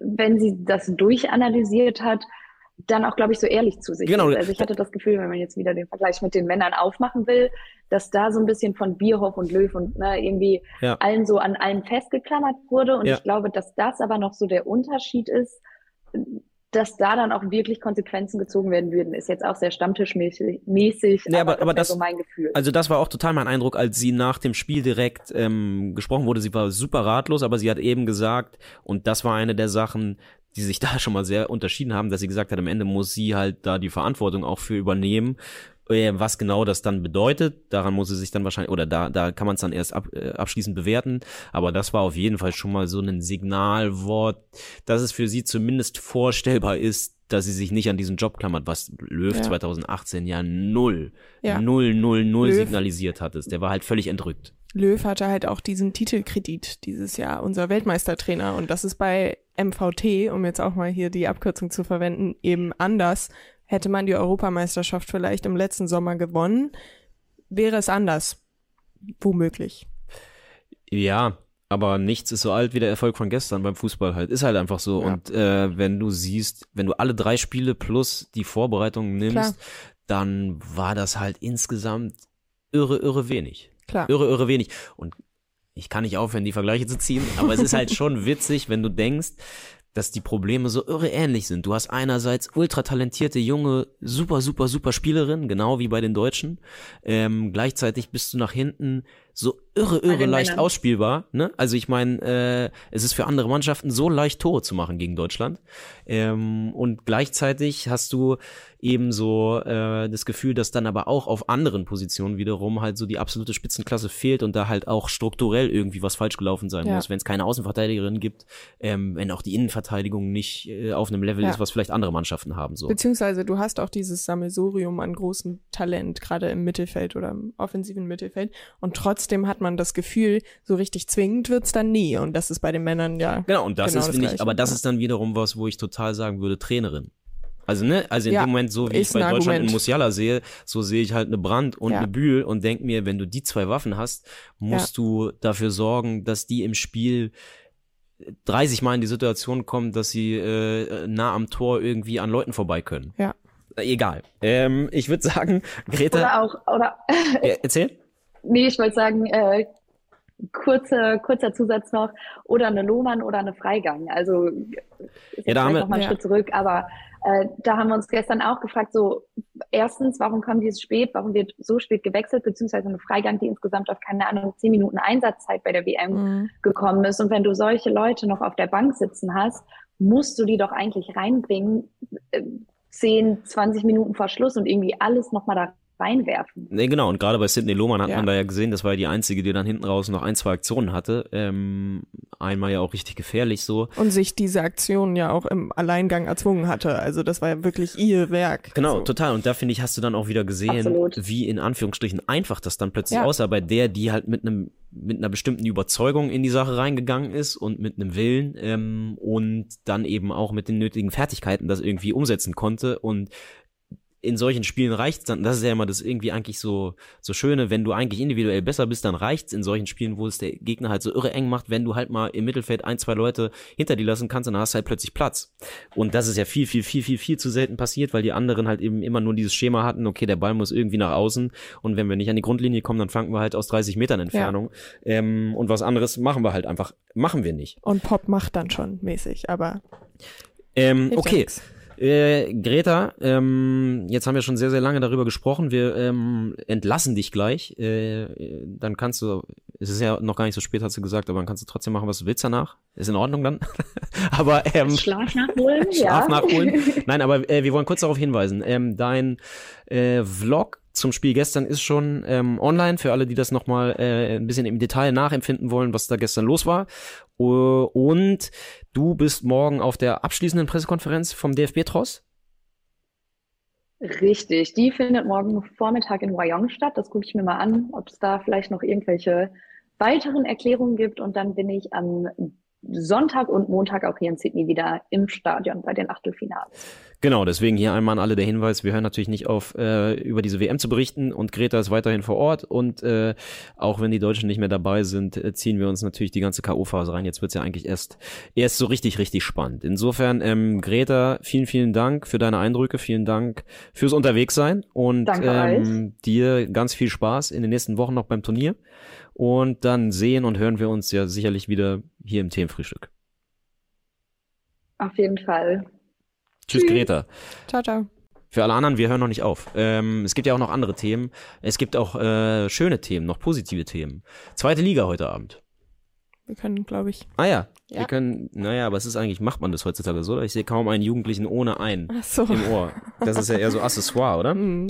Speaker 4: wenn sie das durchanalysiert hat, dann auch, glaube ich, so ehrlich zu sich
Speaker 1: Genau.
Speaker 4: ist. Also ich hatte das Gefühl, wenn man jetzt wieder den Vergleich mit den Männern aufmachen will, dass da so ein bisschen von Bierhoff und Löw und ne, irgendwie
Speaker 1: Ja.
Speaker 4: allen so an allem festgeklammert wurde. Und
Speaker 1: Ja.
Speaker 4: ich glaube, dass das aber noch so der Unterschied ist, dass da dann auch wirklich Konsequenzen gezogen werden würden, ist jetzt auch sehr stammtischmäßig, mäßig,
Speaker 1: Nee, aber-
Speaker 4: das
Speaker 1: aber
Speaker 4: wäre
Speaker 1: das-
Speaker 4: so mein Gefühl.
Speaker 1: Also das war auch total mein Eindruck, als sie nach dem Spiel direkt ähm, gesprochen wurde. Sie war super ratlos, aber sie hat eben gesagt, und das war eine der Sachen, die sich da schon mal sehr unterschieden haben, dass sie gesagt hat, am Ende muss sie halt da die Verantwortung auch für übernehmen. Äh, Was genau das dann bedeutet, daran muss sie sich dann wahrscheinlich, oder da, da kann man es dann erst ab, äh, abschließend bewerten. Aber das war auf jeden Fall schon mal so ein Signalwort, dass es für sie zumindest vorstellbar ist, dass sie sich nicht an diesen Job klammert, was Löw
Speaker 3: Ja.
Speaker 1: 2018 ja null,
Speaker 3: Ja.
Speaker 1: null, null, null
Speaker 3: Löw-
Speaker 1: signalisiert hattest. Der war halt völlig entrückt.
Speaker 3: Löw hatte halt auch diesen Titelkredit dieses Jahr, unser Weltmeistertrainer. Und das ist bei MVT, um jetzt auch mal hier die Abkürzung zu verwenden, eben anders. Hätte man die Europameisterschaft vielleicht im letzten Sommer gewonnen, wäre es anders. Womöglich.
Speaker 1: Ja, aber nichts ist so alt wie der Erfolg von gestern beim Fußball halt. Ist halt einfach so.
Speaker 3: Ja.
Speaker 1: Und äh, wenn du siehst, wenn du alle drei Spiele plus die Vorbereitung nimmst,
Speaker 3: Klar.
Speaker 1: dann war das halt insgesamt irre, irre wenig.
Speaker 3: Klar.
Speaker 1: Irre, irre wenig. Und ich kann nicht aufhören, die Vergleiche zu ziehen, aber es ist halt schon witzig, wenn du denkst, dass die Probleme so irre ähnlich sind. Du hast einerseits ultra talentierte, junge, super, super, super Spielerinnen, genau wie bei den Deutschen. Ähm, gleichzeitig bist du nach hinten so irre, irre leicht
Speaker 4: Männern.
Speaker 1: ausspielbar. Ne? Also ich meine, äh, es ist für andere Mannschaften so leicht Tore zu machen gegen Deutschland. Ähm, und gleichzeitig hast du eben so äh, das Gefühl, dass dann aber auch auf anderen Positionen wiederum halt so die absolute Spitzenklasse fehlt und da halt auch strukturell irgendwie was falsch gelaufen sein
Speaker 3: Ja.
Speaker 1: muss, wenn es keine Außenverteidigerin gibt, ähm, wenn auch die Innenverteidigung nicht äh, auf einem Level
Speaker 3: Ja.
Speaker 1: ist, was vielleicht andere Mannschaften haben. So.
Speaker 3: Beziehungsweise du hast auch dieses Sammelsurium an großem Talent, gerade im Mittelfeld oder im offensiven Mittelfeld. Und trotzdem hat man das Gefühl, so richtig zwingend wird's dann nie. Und das ist bei den Männern ja.
Speaker 1: Genau, und das
Speaker 3: Genau
Speaker 1: ist,
Speaker 3: das
Speaker 1: finde ich, aber das
Speaker 3: ja.
Speaker 1: ist dann wiederum was, wo ich total sagen würde, Trainerin. Also, ne, also in
Speaker 3: Ja,
Speaker 1: dem Moment, so wie ich bei Deutschland
Speaker 3: Argument.
Speaker 1: in Musiala sehe, so sehe ich halt eine Brand und
Speaker 3: Ja.
Speaker 1: eine Bühl und denk mir, wenn du die zwei Waffen hast, musst du dafür sorgen, dass die im Spiel 30 Mal in die Situation kommen, dass sie äh, nah am Tor irgendwie an Leuten vorbei können.
Speaker 3: Ja.
Speaker 1: Äh, Egal. Ähm, ich würde sagen, Greta,
Speaker 4: Oder auch, oder
Speaker 1: äh, erzähl.
Speaker 4: Nee, ich wollte sagen, äh, kurze, kurzer Zusatz noch, oder eine Lohmann oder eine Freigang. Also
Speaker 1: ja, da haben wir,
Speaker 4: noch mal einen
Speaker 3: ja.
Speaker 4: Schritt zurück, aber äh, da haben wir uns gestern auch gefragt, so erstens, warum kommen die so spät, warum wird so spät gewechselt, beziehungsweise eine Freigang, die insgesamt auf keine Ahnung, zehn Minuten Einsatzzeit bei der WM
Speaker 3: Mhm.
Speaker 4: gekommen ist. Und wenn du solche Leute noch auf der Bank sitzen hast, musst du die doch eigentlich reinbringen, äh, 10, 20 Minuten vor Schluss und irgendwie alles nochmal da reinwerfen.
Speaker 1: Nee, genau. Und gerade bei Sidney Lohmann hat
Speaker 3: Ja.
Speaker 1: man da ja gesehen, das war ja die einzige, die dann hinten raus noch ein, zwei Aktionen hatte. Ähm, einmal ja auch richtig gefährlich so.
Speaker 3: Und sich diese Aktion ja auch im Alleingang erzwungen hatte. Also das war ja wirklich ihr Werk.
Speaker 1: Genau,
Speaker 3: So.
Speaker 1: total. Und da finde ich, hast du dann auch wieder gesehen,
Speaker 4: Absolut.
Speaker 1: wie in Anführungsstrichen einfach das dann plötzlich
Speaker 3: Ja.
Speaker 1: aussah, bei der, die halt mit einem mit einer bestimmten Überzeugung in die Sache reingegangen ist und mit einem Willen ähm, und dann eben auch mit den nötigen Fertigkeiten das irgendwie umsetzen konnte und in solchen Spielen reicht's dann, das ist ja immer das irgendwie eigentlich so, so Schöne, wenn du eigentlich individuell besser bist, dann reicht's in solchen Spielen, wo es der Gegner halt so irre eng macht, wenn du halt mal im Mittelfeld ein, zwei Leute hinter dir lassen kannst, dann hast du halt plötzlich Platz. Und das ist ja viel, viel, viel, viel, viel zu selten passiert, weil die anderen halt eben immer nur dieses Schema hatten, okay, der Ball muss irgendwie nach außen und wenn wir nicht an die Grundlinie kommen, dann fangen wir halt aus 30 Metern Entfernung. Ähm, und was anderes machen wir halt einfach, machen wir nicht.
Speaker 3: Und Pop macht dann schon mäßig, aber
Speaker 1: Ähm,
Speaker 3: ja
Speaker 1: okay.
Speaker 3: nix.
Speaker 1: Äh, Greta, ähm, jetzt haben wir schon sehr, sehr lange darüber gesprochen. Wir ähm, entlassen dich gleich. Äh, dann kannst du, es ist ja noch gar nicht so spät, hast du gesagt, aber dann kannst du trotzdem machen, was du willst danach. Ist in Ordnung dann. aber ähm,
Speaker 4: Schlaf nachholen,
Speaker 1: Schlaf
Speaker 4: ja.
Speaker 1: nachholen. Nein, aber äh, wir wollen kurz darauf hinweisen. Ähm, dein äh, Vlog zum Spiel gestern ist schon ähm, online für alle, die das nochmal äh, ein bisschen im Detail nachempfinden wollen, was da gestern los war. Uh, und du bist morgen auf der abschließenden Pressekonferenz vom DFB-Tross.
Speaker 4: Richtig, die findet morgen Vormittag in Wyong statt. Das gucke ich mir mal an, ob es da vielleicht noch irgendwelche weiteren Erklärungen gibt. Und dann bin ich am Sonntag und Montag auch hier in Sydney wieder im Stadion bei den Achtelfinals.
Speaker 1: Genau, deswegen hier einmal an alle der Hinweis, wir hören natürlich nicht auf, äh, über diese WM zu berichten und Greta ist weiterhin vor Ort und äh, auch wenn die Deutschen nicht mehr dabei sind, äh, ziehen wir uns natürlich die ganze K.O.-Phase rein. Jetzt wird's ja eigentlich erst, erst so richtig, richtig spannend. Insofern, ähm, Greta, vielen, vielen Dank für deine Eindrücke, vielen Dank fürs Unterwegssein und
Speaker 4: Danke
Speaker 1: ähm, dir ganz viel Spaß in den nächsten Wochen noch beim Turnier und dann sehen und hören wir uns ja sicherlich wieder hier im Themenfrühstück.
Speaker 4: Auf jeden Fall.
Speaker 1: Tschüss. Greta.
Speaker 3: Ciao, ciao.
Speaker 1: Für alle anderen, wir hören noch nicht auf. Ähm, es gibt ja auch noch andere Themen. Es gibt auch äh, schöne Themen, noch positive Themen. Zweite Liga heute Abend.
Speaker 3: Wir können, glaube ich.
Speaker 1: Ah ja,
Speaker 3: Ja.
Speaker 1: wir können, naja, aber es ist eigentlich, macht man das heutzutage so? oder? Ich sehe kaum einen Jugendlichen ohne ein
Speaker 3: Ach so.
Speaker 1: im Ohr. Das ist ja eher so Accessoire, oder?
Speaker 3: Hm.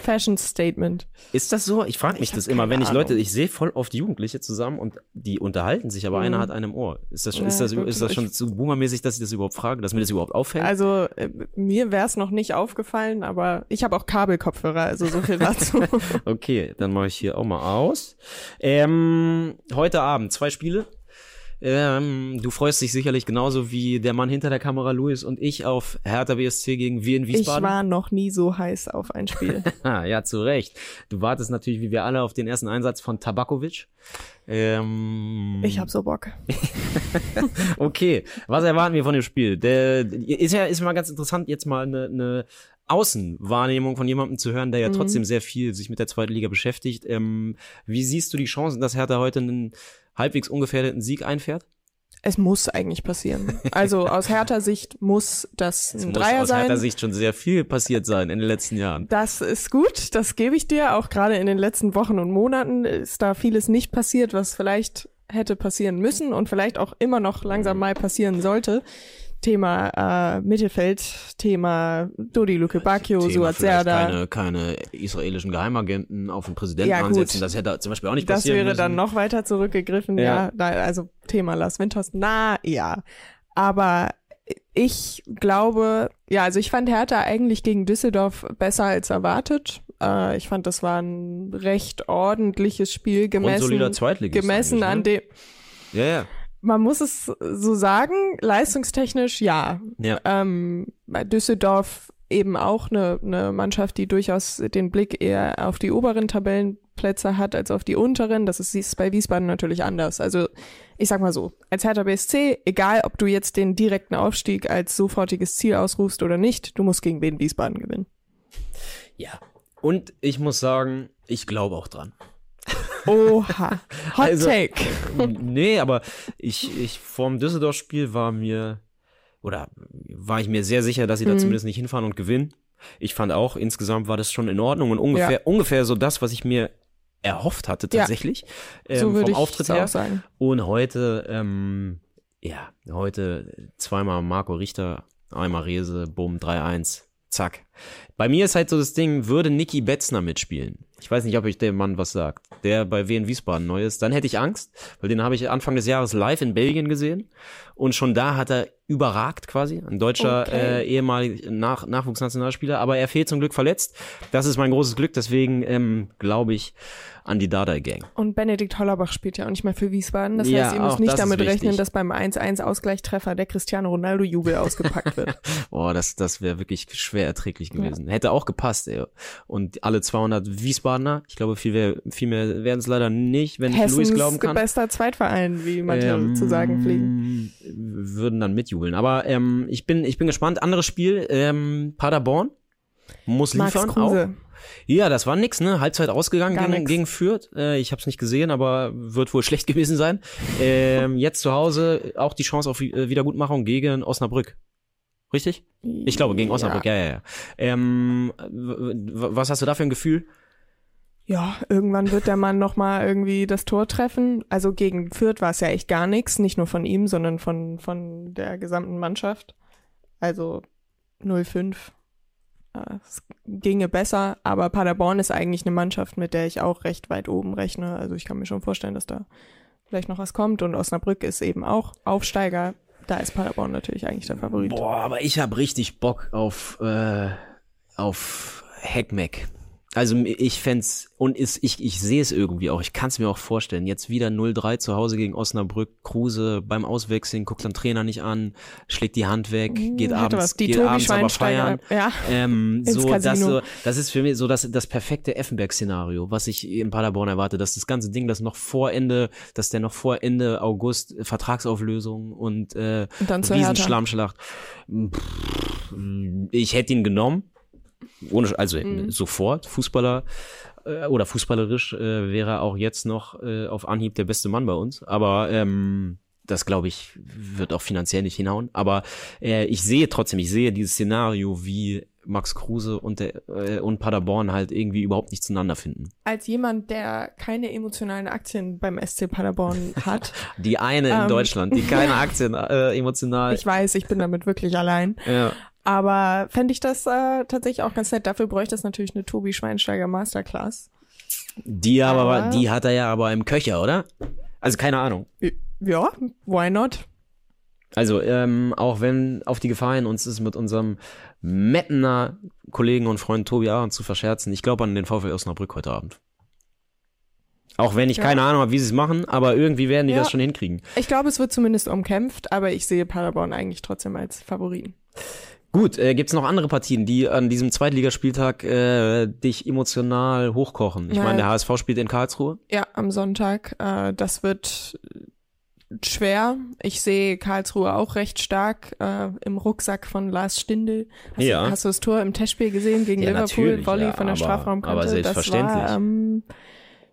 Speaker 3: Fashion Statement.
Speaker 1: Ist das so? Ich frage mich
Speaker 3: Ich
Speaker 1: das immer, wenn ich Leute,
Speaker 3: Ahnung.
Speaker 1: ich sehe voll oft Jugendliche zusammen und die unterhalten sich, aber
Speaker 3: Mhm.
Speaker 1: einer hat einen im Ohr. Ist das, schon- ist
Speaker 3: Ja,
Speaker 1: das,
Speaker 3: gut,
Speaker 1: ist das schon zu boomermäßig, dass ich das überhaupt frage, dass mir das überhaupt auffällt?
Speaker 3: Also äh, mir wäre es noch nicht aufgefallen, aber ich habe auch Kabelkopfhörer, also so viel dazu.
Speaker 1: Okay, dann mache ich hier auch mal aus. Ähm, heute Abend zwei Spiele. Ähm, du freust dich sicherlich genauso wie der Mann hinter der Kamera, Luis und ich, auf Hertha BSC gegen Wien
Speaker 3: ich
Speaker 1: Wiesbaden.
Speaker 3: war noch nie so heiß auf ein Spiel.
Speaker 1: Ah, ja, zu Recht. Du wartest natürlich, wie wir alle, auf den ersten Einsatz von Tabakovic. Ähm,
Speaker 3: Ich hab so Bock.
Speaker 1: Okay, was erwarten wir von dem Spiel? Der ist ja ist mal ganz interessant, jetzt mal eine, eine Außenwahrnehmung von jemandem zu hören, der ja trotzdem sehr viel sich mit der zweiten Liga beschäftigt. Ähm, wie siehst du die Chancen, dass Hertha heute einen halbwegs ungefährdeten Sieg einfährt?
Speaker 3: Es muss eigentlich passieren. Also aus härter Sicht muss das
Speaker 1: Es
Speaker 3: ein
Speaker 1: muss
Speaker 3: Dreier
Speaker 1: aus
Speaker 3: sein.
Speaker 1: Hertha Sicht schon sehr viel passiert sein in den letzten Jahren.
Speaker 3: Das ist gut, das gebe ich dir. Auch gerade in den letzten Wochen und Monaten ist da vieles nicht passiert, was vielleicht hätte passieren müssen und vielleicht auch immer noch langsam mal passieren sollte. Thema äh, Mittelfeld, Thema Dodi Luke
Speaker 1: Thema
Speaker 3: Suat Serdar.
Speaker 1: keine, keine israelischen Geheimagenten auf den Präsidenten
Speaker 3: Ja, gut.
Speaker 1: ansetzen. Das hätte zum Beispiel auch nicht
Speaker 3: Das
Speaker 1: passieren
Speaker 3: wäre
Speaker 1: müssen.
Speaker 3: dann noch weiter zurückgegriffen, ja.
Speaker 1: Ja.
Speaker 3: da, also Thema Lars Winters, na ja. Aber ich glaube, ja, also ich fand Hertha eigentlich gegen Düsseldorf besser als erwartet. Äh, ich fand, das war ein recht ordentliches Spiel gemessen,
Speaker 1: Zweitligist
Speaker 3: gemessen
Speaker 1: eigentlich,
Speaker 3: an
Speaker 1: ne?
Speaker 3: dem.
Speaker 1: Ja, ja.
Speaker 3: Man muss es so sagen, leistungstechnisch ja.
Speaker 1: ja.
Speaker 3: Ähm, bei Düsseldorf eben auch eine, eine Mannschaft, die durchaus den Blick eher auf die oberen Tabellenplätze hat als auf die unteren. Das ist, bei Wiesbaden natürlich anders. Also ich sag mal so, als Hertha BSC, egal ob du jetzt den direkten Aufstieg als sofortiges Ziel ausrufst oder nicht, du musst gegen Wien Wiesbaden gewinnen.
Speaker 1: Ja. Und ich muss sagen, ich glaube auch dran.
Speaker 3: Oha. Hot
Speaker 1: Also-
Speaker 3: Take.
Speaker 1: nee, aber ich, ich vorm Düsseldorf-Spiel war mir, oder war ich mir sehr sicher, dass sie da
Speaker 3: Mhm.
Speaker 1: zumindest nicht hinfahren und gewinnen. Ich fand auch, insgesamt war das schon in Ordnung und ungefähr,
Speaker 3: Ja.
Speaker 1: ungefähr so das, was ich mir erhofft hatte
Speaker 3: Ja.
Speaker 1: tatsächlich. Ähm,
Speaker 3: so würde
Speaker 1: vom Auftritt her.
Speaker 3: auch sagen.
Speaker 1: Und heute, ähm, ja, heute zweimal Marco Richter, einmal Rese, bumm, 3-1, zack. Bei mir ist halt so das Ding, würde Niki Betzner mitspielen. Ich weiß nicht, ob euch der Mann was sagt, der bei WN Wiesbaden neu ist. Dann hätte ich Angst, weil den habe ich Anfang des Jahres live in Belgien gesehen. Und schon da hat er überragt quasi. Ein deutscher
Speaker 3: Okay.
Speaker 1: äh, ehemaliger Nach Nachwuchsnationalspieler, aber er fehlt zum Glück verletzt. Das ist mein großes Glück, deswegen ähm, glaube ich an die Dardai Gang.
Speaker 3: Und Benedikt Hollerbach spielt ja auch nicht mehr für Wiesbaden. Das
Speaker 1: Ja,
Speaker 3: heißt, ihr müsst nicht damit rechnen, dass beim 1-1 Ausgleichstreffer der Cristiano Ronaldo-Jubel ausgepackt wird.
Speaker 1: Boah, das, das wäre wirklich schwer erträglich gewesen. Hätte auch gepasst, ey. Und alle 200 Wiesbadener, ich glaube, viel, mehr- viel mehr werden es leider nicht, wenn ich Luis
Speaker 3: Hessens
Speaker 1: glauben kann.
Speaker 3: bester Zweitverein, wie manche
Speaker 1: Ähm,
Speaker 3: zu sagen pflegen.
Speaker 1: Würden dann mitjubeln. Aber ähm, ich, bin, ich bin gespannt. Anderes Spiel, ähm, Paderborn. Muss
Speaker 3: Max
Speaker 1: liefern auch.
Speaker 3: Kruse.
Speaker 1: Ja, das war nix, ne? Halbzeit ausgegangen
Speaker 3: Gar
Speaker 1: gegen,
Speaker 3: nix.
Speaker 1: gegen Fürth. Äh, ich habe es nicht gesehen, aber wird wohl schlecht gewesen sein. Ähm, jetzt zu Hause auch die Chance auf äh, Wiedergutmachung gegen Osnabrück. Richtig? Ich glaube, gegen Osnabrück, ja, ja, ja. Ähm, was hast du da für ein Gefühl?
Speaker 3: Ja, irgendwann wird der Mann nochmal irgendwie das Tor treffen. Also gegen Fürth war es ja echt gar nichts, nicht nur von ihm, sondern von, von der gesamten Mannschaft. Also 0-5. Äh, Es ginge besser, aber Paderborn ist eigentlich eine Mannschaft, mit der ich auch recht weit oben rechne. Also ich kann mir schon vorstellen, dass da vielleicht noch was kommt. Und Osnabrück ist eben auch Aufsteiger. Da ist Paderborn natürlich eigentlich der Favorit.
Speaker 1: Boah, aber ich habe richtig Bock auf, äh, auf Hackmack. Also ich fänd's, und ist, ich, ich sehe es irgendwie auch, ich kann es mir auch vorstellen, jetzt wieder 0-3 zu Hause gegen Osnabrück, Kruse beim Auswechseln, guckt den Trainer nicht an, schlägt die Hand weg, geht
Speaker 3: Hätte
Speaker 1: abends,
Speaker 3: was. Die
Speaker 1: geht
Speaker 3: Tobi
Speaker 1: abends aber feiern.
Speaker 3: Ja.
Speaker 1: Ähm, so, das, so, das ist für mich so das, das perfekte Effenberg-Szenario, was ich in Paderborn erwarte, dass das ganze Ding, das noch vor Ende, dass der noch vor Ende August Vertragsauflösung und äh,
Speaker 3: Und.
Speaker 1: Riesenschlammschlacht. Pff, Ich hätte ihn genommen, ohne, also
Speaker 3: Mhm.
Speaker 1: sofort, Fußballer äh, oder fußballerisch äh, wäre er auch jetzt noch äh, auf Anhieb der beste Mann bei uns, aber ähm, das glaube ich wird auch finanziell nicht hinhauen. Aber äh, ich sehe trotzdem, ich sehe dieses Szenario, wie Max Kruse und, der, äh, und Paderborn halt irgendwie überhaupt nicht zueinander finden.
Speaker 3: Als jemand, der keine emotionalen Aktien beim SC Paderborn hat,
Speaker 1: Die eine in
Speaker 3: Ähm.
Speaker 1: Deutschland, die keine Aktien äh, emotional.
Speaker 3: ich weiß, ich bin damit wirklich allein.
Speaker 1: ja.
Speaker 3: Aber fände ich das äh, tatsächlich auch ganz nett. Dafür bräuchte es natürlich eine Tobi Schweinsteiger Masterclass.
Speaker 1: Die aber,
Speaker 3: Aber-
Speaker 1: die hat er ja aber im Köcher, oder? Also keine Ahnung.
Speaker 3: Ja, why not?
Speaker 1: Also, ähm, auch wenn auf die Gefahr hin uns ist, mit unserem Mettener Kollegen und Freund Tobi Aaron zu verscherzen, ich glaube an den VfL Osnabrück heute Abend. Auch wenn ich
Speaker 3: Ja.
Speaker 1: keine Ahnung habe, wie sie es machen, aber irgendwie werden die
Speaker 3: Ja.
Speaker 1: das schon hinkriegen.
Speaker 3: Ich glaube, es wird zumindest umkämpft, aber ich sehe Paderborn eigentlich trotzdem als Favoriten.
Speaker 1: Gut, äh, gibt's noch andere Partien, die an diesem Zweitligaspieltag äh, dich emotional hochkochen? Ich
Speaker 3: Ja.
Speaker 1: meine, der HSV spielt in Karlsruhe.
Speaker 3: Ja, am Sonntag. Äh, das wird schwer. Ich sehe Karlsruhe auch recht stark äh, im Rucksack von Lars Stindl. Hast,
Speaker 1: Ja.
Speaker 3: du, hast du das Tor im Testspiel gesehen gegen
Speaker 1: Ja,
Speaker 3: Liverpool? Volley
Speaker 1: ja,
Speaker 3: von der
Speaker 1: aber-
Speaker 3: Strafraumkante.
Speaker 1: aber
Speaker 3: Das
Speaker 1: selbstverständlich.
Speaker 3: war ähm,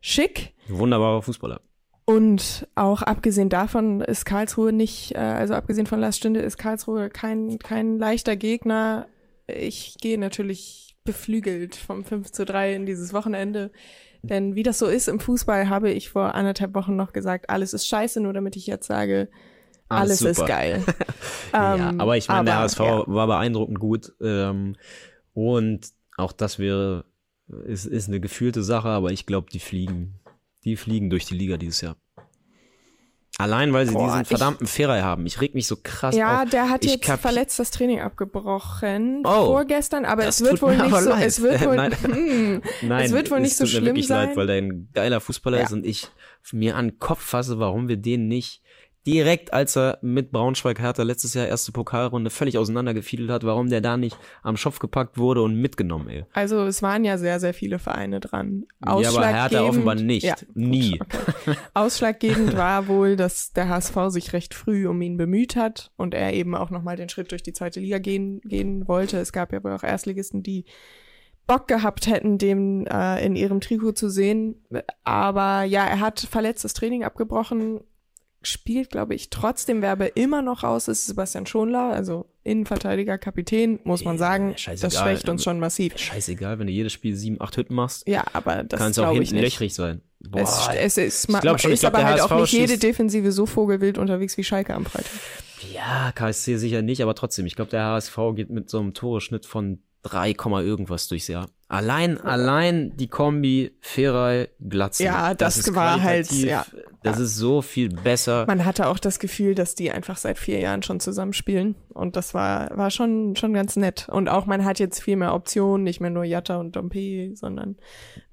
Speaker 3: schick.
Speaker 1: Wunderbarer Fußballer.
Speaker 3: Und auch abgesehen davon ist Karlsruhe nicht, äh, also abgesehen von Lars Stinde ist Karlsruhe kein, kein leichter Gegner. Ich gehe natürlich beflügelt vom 5 zu 3 in dieses Wochenende. Denn wie das so ist im Fußball, habe ich vor anderthalb Wochen noch gesagt, alles ist scheiße, nur damit ich jetzt sage, alles, ist
Speaker 1: super.
Speaker 3: geil.
Speaker 1: ja,
Speaker 3: Ähm,
Speaker 1: aber ich meine, der HSV
Speaker 3: ja.
Speaker 1: war beeindruckend gut. Ähm, und auch das wäre, ist, ist eine gefühlte Sache, aber ich glaube, die fliegen, die fliegen durch die Liga dieses Jahr. Allein, weil sie
Speaker 3: Boah,
Speaker 1: diesen verdammten Ferrei haben. Ich reg mich so krass
Speaker 3: Ja,
Speaker 1: auf.
Speaker 3: der hat
Speaker 1: Ich
Speaker 3: jetzt verletzt das Training abgebrochen
Speaker 1: Oh,
Speaker 3: vorgestern, aber es wird wohl nicht so,
Speaker 1: leid.
Speaker 3: es wird wohl,
Speaker 1: Nein.
Speaker 3: hm,
Speaker 1: Nein,
Speaker 3: es wird wohl nicht so
Speaker 1: tut mir
Speaker 3: schlimm
Speaker 1: wirklich
Speaker 3: sein.
Speaker 1: leid, weil der ein geiler Fußballer
Speaker 3: Ja.
Speaker 1: ist und ich mir an den Kopf fasse, warum wir den nicht direkt, als er mit Braunschweig Hertha letztes Jahr erste Pokalrunde völlig auseinandergefiedelt hat, warum der da nicht am Schopf gepackt wurde und mitgenommen, ey.
Speaker 3: Also es waren ja sehr, sehr viele Vereine dran.
Speaker 1: Ja, aber Hertha
Speaker 3: Ausschlaggebend-
Speaker 1: offenbar nicht.
Speaker 3: Ja, gut,
Speaker 1: Nie.
Speaker 3: Okay. Ausschlaggebend war wohl, dass der HSV sich recht früh um ihn bemüht hat und er eben auch nochmal den Schritt durch die zweite Liga gehen, gehen wollte. Es gab ja wohl auch Erstligisten, die Bock gehabt hätten, dem äh, in ihrem Trikot zu sehen. Aber ja, er hat verletztes Training abgebrochen, spielt, glaube ich, trotzdem Werbe immer noch aus, ist Sebastian Schonler, also Innenverteidiger, Kapitän, muss man sagen.
Speaker 1: scheißegal.
Speaker 3: Das schwächt uns schon massiv.
Speaker 1: Scheißegal, wenn du jedes Spiel sieben, acht Hütten machst,
Speaker 3: Ja, aber das
Speaker 1: kann es auch
Speaker 3: ich
Speaker 1: hinten
Speaker 3: nicht.
Speaker 1: löchrig sein. Boah,
Speaker 3: Es, es ist, ma-
Speaker 1: glaub schon, ich
Speaker 3: ist
Speaker 1: glaub,
Speaker 3: aber halt auch
Speaker 1: HSV
Speaker 3: nicht jede Defensive so vogelwild unterwegs wie Schalke am Freitag.
Speaker 1: ja, KSC sicher nicht, aber trotzdem, ich glaube, der HSV geht mit so einem Toreschnitt von 3, Komma irgendwas durchs Jahr. Allein, allein die Kombi Ferrei Glatze.
Speaker 3: Ja, das
Speaker 1: ist
Speaker 3: war halt, ja.
Speaker 1: Das ist so viel besser.
Speaker 3: Man hatte auch das Gefühl, dass die einfach seit vier Jahren schon zusammenspielen. Und das war, war schon, schon ganz nett. Und auch man hat jetzt viel mehr Optionen, nicht mehr nur Jatta und Dompe, sondern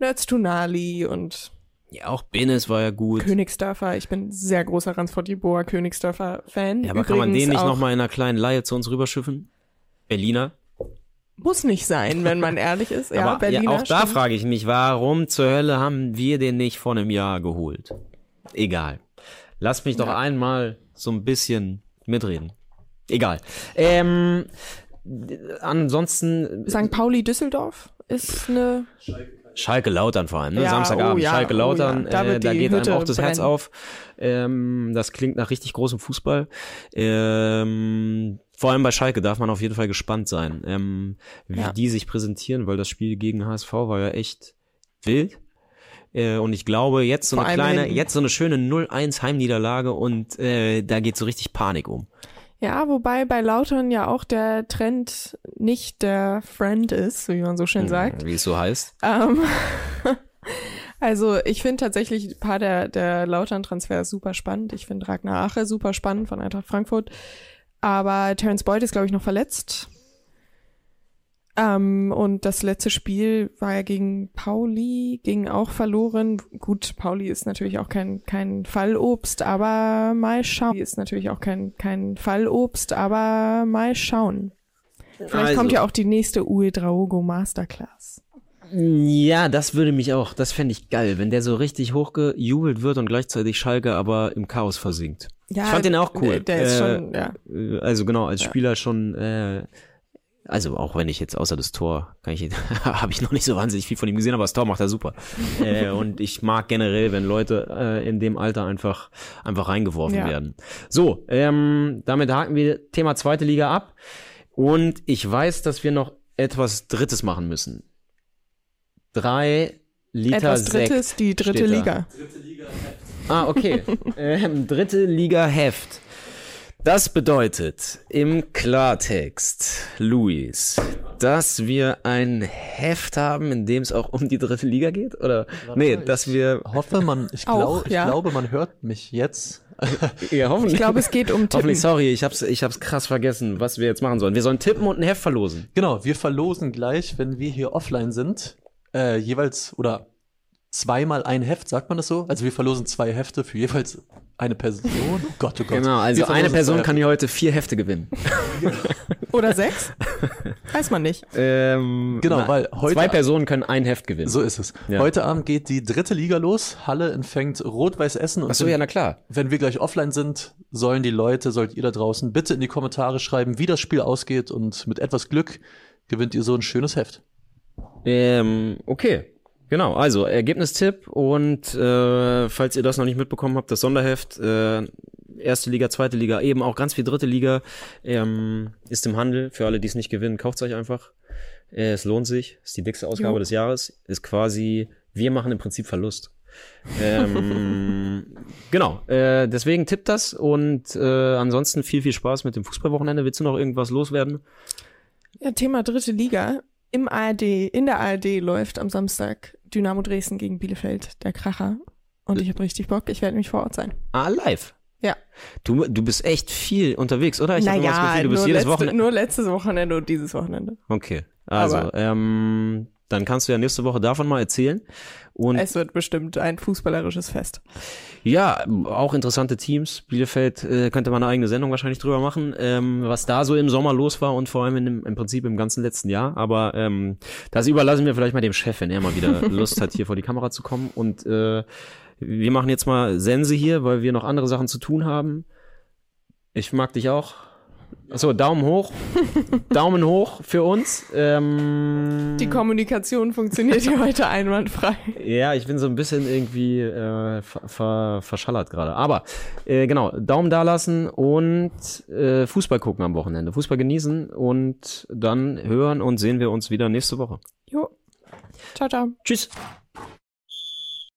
Speaker 3: Nerds Tunali und
Speaker 1: Ja, auch Benes war ja gut.
Speaker 3: Königsdörfer. Ich bin sehr großer Ransford Boa Königsdörfer Fan.
Speaker 1: Ja, aber kann man den
Speaker 3: Übrigens
Speaker 1: nicht nochmal in einer kleinen Laie zu uns rüberschiffen? Berliner?
Speaker 3: Muss nicht sein, wenn man ehrlich ist. Ja,
Speaker 1: aber
Speaker 3: Berliner.
Speaker 1: ja, auch da
Speaker 3: stimmt.
Speaker 1: frage ich mich, warum zur Hölle haben wir den nicht vor einem Jahr geholt? Egal. Lass mich doch
Speaker 3: Ja.
Speaker 1: einmal so ein bisschen mitreden. Egal. Ähm, ansonsten
Speaker 3: St. Pauli Düsseldorf ist eine
Speaker 1: Schalke Lautern vor allem, ne?
Speaker 3: Ja,
Speaker 1: Samstagabend
Speaker 3: oh ja,
Speaker 1: Schalke
Speaker 3: oh
Speaker 1: Lautern,
Speaker 3: ja. Da
Speaker 1: äh, da geht
Speaker 3: Hütte
Speaker 1: einem auch das Herz
Speaker 3: brennen.
Speaker 1: auf. Ähm, das klingt nach richtig großem Fußball. Ähm, vor allem bei Schalke darf man auf jeden Fall gespannt sein, ähm, wie
Speaker 3: Ja.
Speaker 1: die sich präsentieren, weil das Spiel gegen HSV war ja echt wild. Äh, und ich glaube, jetzt so
Speaker 3: Vor
Speaker 1: eine kleine,
Speaker 3: hinten.
Speaker 1: jetzt so eine schöne 0-1 Heimniederlage und äh, da geht so richtig Panik um.
Speaker 3: Ja, wobei bei Lautern ja auch der Trend nicht der Friend ist, wie man so schön sagt.
Speaker 1: Wie es so heißt.
Speaker 3: Ähm, also ich finde tatsächlich ein paar der, der Lautern-Transfers super spannend. Ich finde Ragnar Ache super spannend von Eintracht Frankfurt. Aber Terence Boyd ist, glaube ich, noch verletzt. Ähm, und das letzte Spiel war ja gegen Pauli, ging auch verloren. Gut, Pauli ist natürlich auch kein, kein Fallobst, aber mal schauen. Ist natürlich auch kein, kein Fallobst, aber mal schauen. Vielleicht
Speaker 1: Also-
Speaker 3: kommt ja auch die nächste Ue Draogo Masterclass.
Speaker 1: Ja, das würde mich auch, das fände ich geil, wenn der so richtig hochgejubelt wird und gleichzeitig Schalke aber im Chaos versinkt.
Speaker 3: Ja,
Speaker 1: ich fand den auch cool.
Speaker 3: Der, ist
Speaker 1: Äh,
Speaker 3: schon, ja.
Speaker 1: Äh, Also genau, als Spieler schon, äh, also auch wenn ich jetzt außer das Tor, kann ich, habe ich noch nicht so wahnsinnig viel von ihm gesehen, aber das Tor macht er super. äh, und ich mag generell, wenn Leute äh, in dem Alter einfach, einfach reingeworfen
Speaker 3: Ja.
Speaker 1: werden. So, ähm, damit haken wir Thema zweite Liga ab. Und ich weiß, dass wir noch etwas Drittes machen müssen. Drei Liter
Speaker 3: Etwas
Speaker 1: Sekt
Speaker 3: Drittes, die dritte
Speaker 1: steht da.
Speaker 3: Liga.
Speaker 1: Ah, okay. ähm, dritte Liga Heft. Das bedeutet im Klartext, Luis, dass wir ein Heft haben, in dem es auch um die dritte Liga geht? Oder? Nee, dass wir.
Speaker 5: hoffe, man, ich,
Speaker 3: Auch,
Speaker 5: glaub, ich
Speaker 3: ja.
Speaker 5: glaube, man hört mich jetzt.
Speaker 1: Ja, hoffentlich.
Speaker 3: Ich glaube, es geht um Tippen.
Speaker 1: Hoffentlich, sorry, ich hab's, ich hab's krass vergessen, was wir jetzt machen sollen. Wir sollen tippen und ein Heft verlosen.
Speaker 5: Genau, wir verlosen gleich, wenn wir hier offline sind, äh, jeweils oder zweimal ein Heft, sagt man das so? Also wir verlosen zwei Hefte für jeweils eine Person. Oh Gott, oh Gott.
Speaker 1: Genau, also eine Person kann hier heute vier Hefte gewinnen.
Speaker 3: Oder sechs? Weiß man nicht.
Speaker 1: Ähm,
Speaker 5: Genau, weil heute-
Speaker 1: Zwei Personen können ein Heft gewinnen.
Speaker 5: So ist es.
Speaker 1: Ja.
Speaker 5: Heute Abend geht die dritte Liga los. Halle empfängt Rot-Weiß Essen. Und
Speaker 1: Ach so,
Speaker 5: wenn,
Speaker 1: ja, na klar.
Speaker 5: wenn wir gleich offline sind, sollen die Leute, sollt ihr da draußen bitte in die Kommentare schreiben, wie das Spiel ausgeht und mit etwas Glück gewinnt ihr so ein schönes Heft.
Speaker 1: Ähm, okay. Genau, also Ergebnistipp und äh, falls ihr das noch nicht mitbekommen habt, das Sonderheft, äh, erste Liga, zweite Liga, eben auch ganz viel dritte Liga, ähm, ist im Handel. Für alle, die es nicht gewinnen, kauft euch einfach. Äh, es lohnt sich, ist die dickste Ausgabe
Speaker 3: Jo.
Speaker 1: des Jahres, ist quasi, wir machen im Prinzip Verlust. ähm, genau, äh, deswegen tippt das und äh, ansonsten viel, viel Spaß mit dem Fußballwochenende. Willst du noch irgendwas loswerden?
Speaker 3: Ja, Thema dritte Liga. Im ARD, in der ARD läuft am Samstag Dynamo Dresden gegen Bielefeld, der Kracher. Und ich habe richtig Bock, ich werde nämlich vor Ort sein.
Speaker 1: Ah, live.
Speaker 3: Ja.
Speaker 1: Du, du bist echt viel unterwegs, oder? Ich immer das
Speaker 3: naja,
Speaker 1: Gefühl, du bist jedes
Speaker 3: letzte,
Speaker 1: Wochenende.
Speaker 3: nur letztes Wochenende und dieses Wochenende.
Speaker 1: Okay. Also,
Speaker 3: Aber-
Speaker 1: ähm, dann kannst du ja nächste Woche davon mal erzählen. Und
Speaker 3: Es wird bestimmt ein fußballerisches Fest.
Speaker 1: ja, auch interessante Teams. Bielefeld äh, könnte man eine eigene Sendung wahrscheinlich drüber machen, ähm, was da so im Sommer los war und vor allem in dem, im Prinzip im ganzen letzten Jahr. Aber ähm, das überlassen wir vielleicht mal dem Chef, wenn er mal wieder Lust hat, hier vor die Kamera zu kommen. Und äh, wir machen jetzt mal Sense hier, weil wir noch andere Sachen zu tun haben. Ich mag dich auch. Achso, Daumen hoch. Daumen hoch für uns. Ähm,
Speaker 3: Die Kommunikation funktioniert hier heute einwandfrei.
Speaker 1: Ja, ich bin so ein bisschen irgendwie äh, ver ver verschallert gerade. Aber äh, genau, Daumen da lassen und äh, Fußball gucken am Wochenende. Fußball genießen und dann hören und sehen wir uns wieder nächste Woche.
Speaker 3: Jo. Ciao, ciao.
Speaker 1: Tschüss.